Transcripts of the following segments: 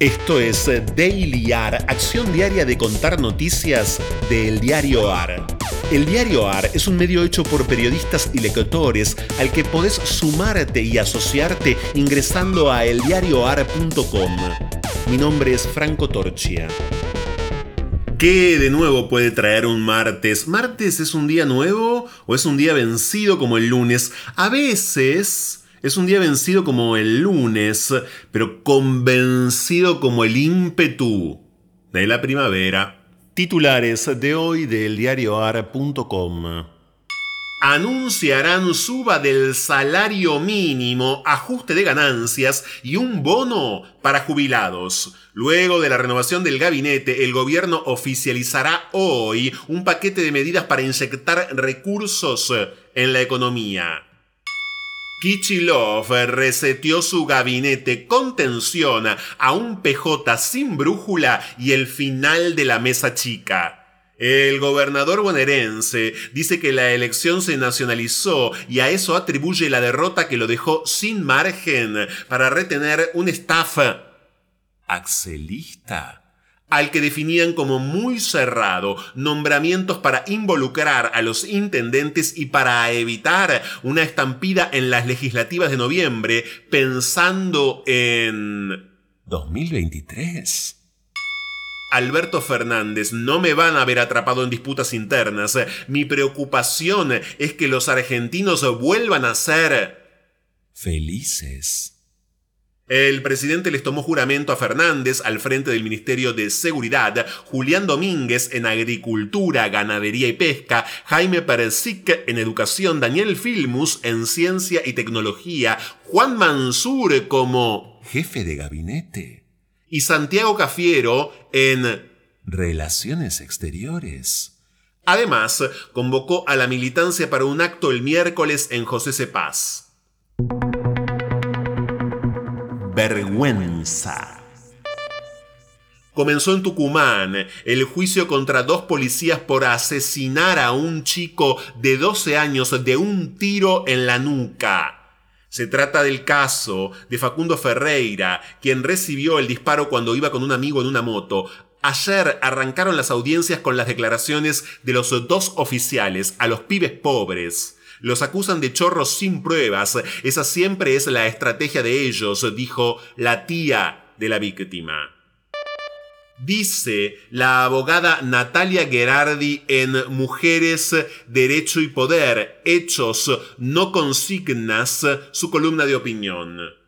Esto es Daily AR, acción diaria de contar noticias del diario AR. El diario AR es un medio hecho por periodistas y lectores al que podés sumarte y asociarte ingresando a eldiarioar.com. Mi nombre es Franco Torchia. ¿Qué de nuevo puede traer un martes? ¿Martes es un día nuevo o es un día vencido como el lunes? A veces es un día vencido como el lunes, pero convencido como el ímpetu de la primavera. Titulares de hoy del diarioar.com. Anunciarán suba del salario mínimo, ajuste de ganancias y un bono para jubilados. Luego de la renovación del gabinete, el gobierno oficializará hoy un paquete de medidas para inyectar recursos en la economía. Kichilov reseteó su gabinete con tensión a un PJ sin brújula y el final de la mesa chica. El gobernador bonaerense dice que la elección se nacionalizó y a eso atribuye la derrota que lo dejó sin margen para retener un staff axelista al que definían como muy cerrado, nombramientos para involucrar a los intendentes y para evitar una estampida en las legislativas de noviembre, pensando en 2023. Alberto Fernández, no me van a haber atrapado en disputas internas. Mi preocupación es que los argentinos vuelvan a ser felices. El presidente les tomó juramento a Fernández al frente del Ministerio de Seguridad, Julián Domínguez en Agricultura, Ganadería y Pesca, Jaime Persic en Educación, Daniel Filmus en Ciencia y Tecnología, Juan Mansur como jefe de gabinete y Santiago Cafiero en Relaciones Exteriores. Además, convocó a la militancia para un acto el miércoles en José Cepaz vergüenza. Comenzó en Tucumán el juicio contra dos policías por asesinar a un chico de 12 años de un tiro en la nuca. Se trata del caso de Facundo Ferreira, quien recibió el disparo cuando iba con un amigo en una moto. Ayer arrancaron las audiencias con las declaraciones de los dos oficiales a los pibes pobres. Los acusan de chorros sin pruebas. Esa siempre es la estrategia de ellos, dijo la tía de la víctima. Dice la abogada Natalia Gerardi en Mujeres, Derecho y Poder, Hechos, no consignas, su columna de opinión.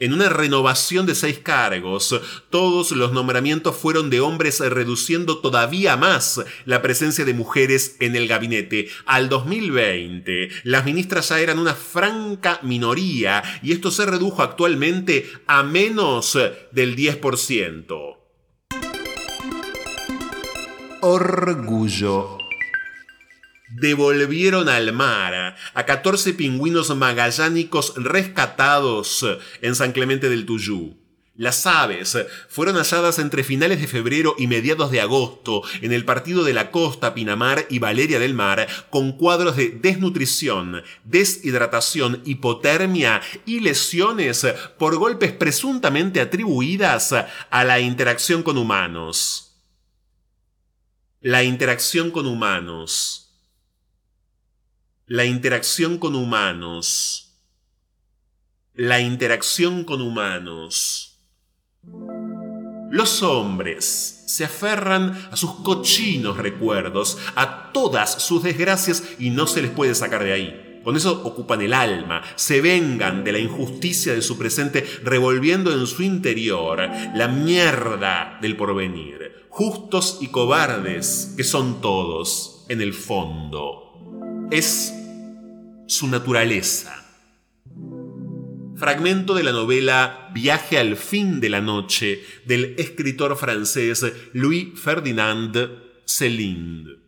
En una renovación de seis cargos, todos los nombramientos fueron de hombres reduciendo todavía más la presencia de mujeres en el gabinete. Al 2020, las ministras ya eran una franca minoría y esto se redujo actualmente a menos del 10%. Orgullo devolvieron al mar a 14 pingüinos magallánicos rescatados en San Clemente del Tuyú. Las aves fueron halladas entre finales de febrero y mediados de agosto en el partido de la costa Pinamar y Valeria del Mar con cuadros de desnutrición, deshidratación, hipotermia y lesiones por golpes presuntamente atribuidas a la interacción con humanos. La interacción con humanos la interacción con humanos. La interacción con humanos. Los hombres se aferran a sus cochinos recuerdos, a todas sus desgracias y no se les puede sacar de ahí. Con eso ocupan el alma, se vengan de la injusticia de su presente, revolviendo en su interior la mierda del porvenir. Justos y cobardes que son todos, en el fondo. Es su naturaleza. Fragmento de la novela Viaje al fin de la noche del escritor francés Louis Ferdinand Céline.